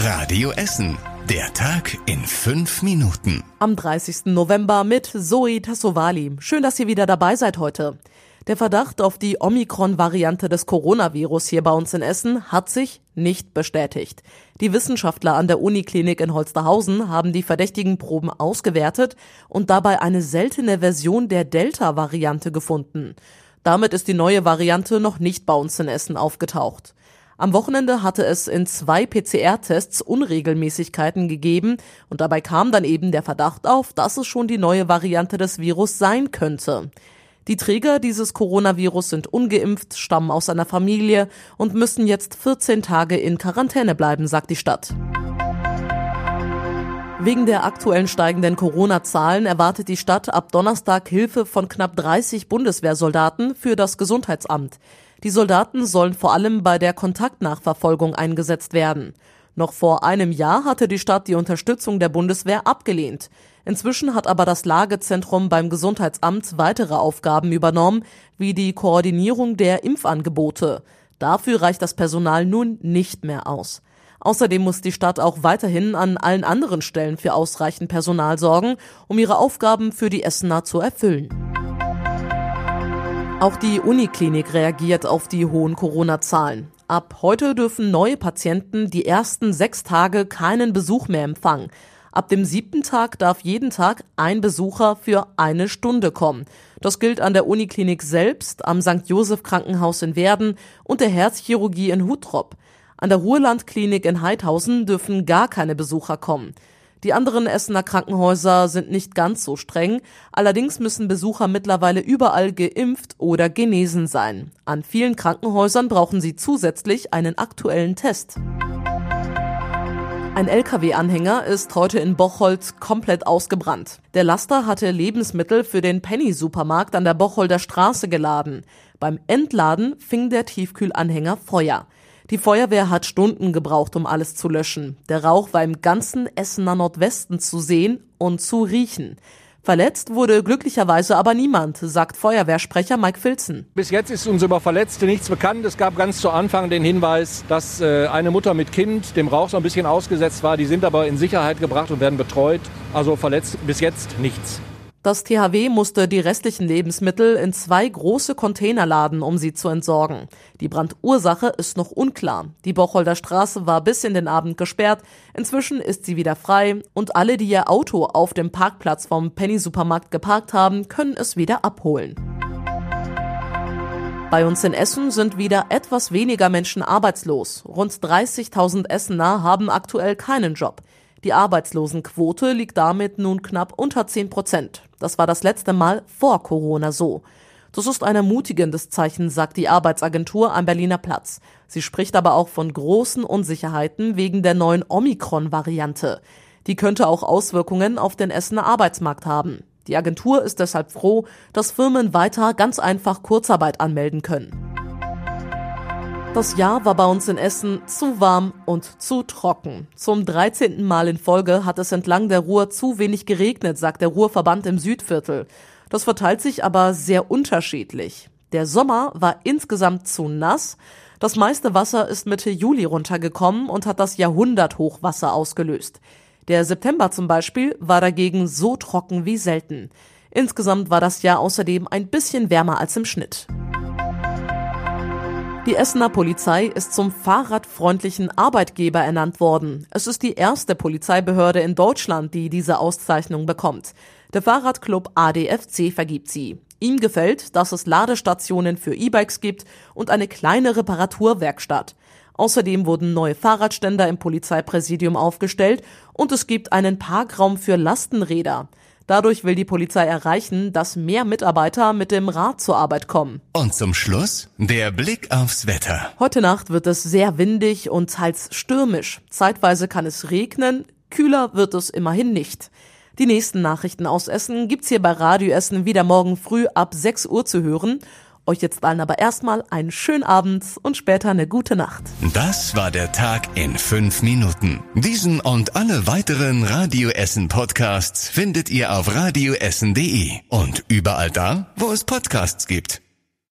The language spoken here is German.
Radio Essen. Der Tag in fünf Minuten. Am 30. November mit Zoe Tassovali. Schön, dass ihr wieder dabei seid heute. Der Verdacht auf die Omikron-Variante des Coronavirus hier bei uns in Essen hat sich nicht bestätigt. Die Wissenschaftler an der Uniklinik in Holsterhausen haben die verdächtigen Proben ausgewertet und dabei eine seltene Version der Delta-Variante gefunden. Damit ist die neue Variante noch nicht bei uns in Essen aufgetaucht. Am Wochenende hatte es in zwei PCR-Tests Unregelmäßigkeiten gegeben und dabei kam dann eben der Verdacht auf, dass es schon die neue Variante des Virus sein könnte. Die Träger dieses Coronavirus sind ungeimpft, stammen aus einer Familie und müssen jetzt 14 Tage in Quarantäne bleiben, sagt die Stadt. Wegen der aktuellen steigenden Corona-Zahlen erwartet die Stadt ab Donnerstag Hilfe von knapp 30 Bundeswehrsoldaten für das Gesundheitsamt. Die Soldaten sollen vor allem bei der Kontaktnachverfolgung eingesetzt werden. Noch vor einem Jahr hatte die Stadt die Unterstützung der Bundeswehr abgelehnt. Inzwischen hat aber das Lagezentrum beim Gesundheitsamt weitere Aufgaben übernommen, wie die Koordinierung der Impfangebote. Dafür reicht das Personal nun nicht mehr aus. Außerdem muss die Stadt auch weiterhin an allen anderen Stellen für ausreichend Personal sorgen, um ihre Aufgaben für die Essener zu erfüllen. Auch die Uniklinik reagiert auf die hohen Corona-Zahlen. Ab heute dürfen neue Patienten die ersten sechs Tage keinen Besuch mehr empfangen. Ab dem siebten Tag darf jeden Tag ein Besucher für eine Stunde kommen. Das gilt an der Uniklinik selbst, am St. Joseph Krankenhaus in Werden und der Herzchirurgie in Hutrop. An der Ruhrlandklinik in Heidhausen dürfen gar keine Besucher kommen. Die anderen Essener Krankenhäuser sind nicht ganz so streng, allerdings müssen Besucher mittlerweile überall geimpft oder genesen sein. An vielen Krankenhäusern brauchen sie zusätzlich einen aktuellen Test. Ein Lkw-Anhänger ist heute in Bocholt komplett ausgebrannt. Der Laster hatte Lebensmittel für den Penny-Supermarkt an der Bocholder Straße geladen. Beim Entladen fing der Tiefkühlanhänger Feuer. Die Feuerwehr hat Stunden gebraucht, um alles zu löschen. Der Rauch war im ganzen Essener Nordwesten zu sehen und zu riechen. Verletzt wurde glücklicherweise aber niemand, sagt Feuerwehrsprecher Mike Filzen. Bis jetzt ist uns über Verletzte nichts bekannt. Es gab ganz zu Anfang den Hinweis, dass äh, eine Mutter mit Kind dem Rauch so ein bisschen ausgesetzt war. Die sind aber in Sicherheit gebracht und werden betreut. Also verletzt bis jetzt nichts. Das THW musste die restlichen Lebensmittel in zwei große Container laden, um sie zu entsorgen. Die Brandursache ist noch unklar. Die Bocholder Straße war bis in den Abend gesperrt. Inzwischen ist sie wieder frei und alle, die ihr Auto auf dem Parkplatz vom Penny Supermarkt geparkt haben, können es wieder abholen. Bei uns in Essen sind wieder etwas weniger Menschen arbeitslos. Rund 30.000 Essener haben aktuell keinen Job. Die Arbeitslosenquote liegt damit nun knapp unter 10 Prozent. Das war das letzte Mal vor Corona so. Das ist ein ermutigendes Zeichen, sagt die Arbeitsagentur am Berliner Platz. Sie spricht aber auch von großen Unsicherheiten wegen der neuen Omikron-Variante. Die könnte auch Auswirkungen auf den Essener Arbeitsmarkt haben. Die Agentur ist deshalb froh, dass Firmen weiter ganz einfach Kurzarbeit anmelden können. Das Jahr war bei uns in Essen zu warm und zu trocken. Zum 13. Mal in Folge hat es entlang der Ruhr zu wenig geregnet, sagt der Ruhrverband im Südviertel. Das verteilt sich aber sehr unterschiedlich. Der Sommer war insgesamt zu nass. Das meiste Wasser ist Mitte Juli runtergekommen und hat das Jahrhunderthochwasser ausgelöst. Der September zum Beispiel war dagegen so trocken wie selten. Insgesamt war das Jahr außerdem ein bisschen wärmer als im Schnitt. Die Essener Polizei ist zum fahrradfreundlichen Arbeitgeber ernannt worden. Es ist die erste Polizeibehörde in Deutschland, die diese Auszeichnung bekommt. Der Fahrradclub ADFC vergibt sie. Ihm gefällt, dass es Ladestationen für E-Bikes gibt und eine kleine Reparaturwerkstatt. Außerdem wurden neue Fahrradständer im Polizeipräsidium aufgestellt und es gibt einen Parkraum für Lastenräder. Dadurch will die Polizei erreichen, dass mehr Mitarbeiter mit dem Rad zur Arbeit kommen. Und zum Schluss der Blick aufs Wetter. Heute Nacht wird es sehr windig und teils stürmisch. Zeitweise kann es regnen, kühler wird es immerhin nicht. Die nächsten Nachrichten aus Essen gibt's hier bei Radio Essen wieder morgen früh ab 6 Uhr zu hören. Euch jetzt allen aber erstmal einen schönen Abend und später eine gute Nacht. Das war der Tag in fünf Minuten. Diesen und alle weiteren Radio Essen Podcasts findet ihr auf radioessen.de und überall da, wo es Podcasts gibt.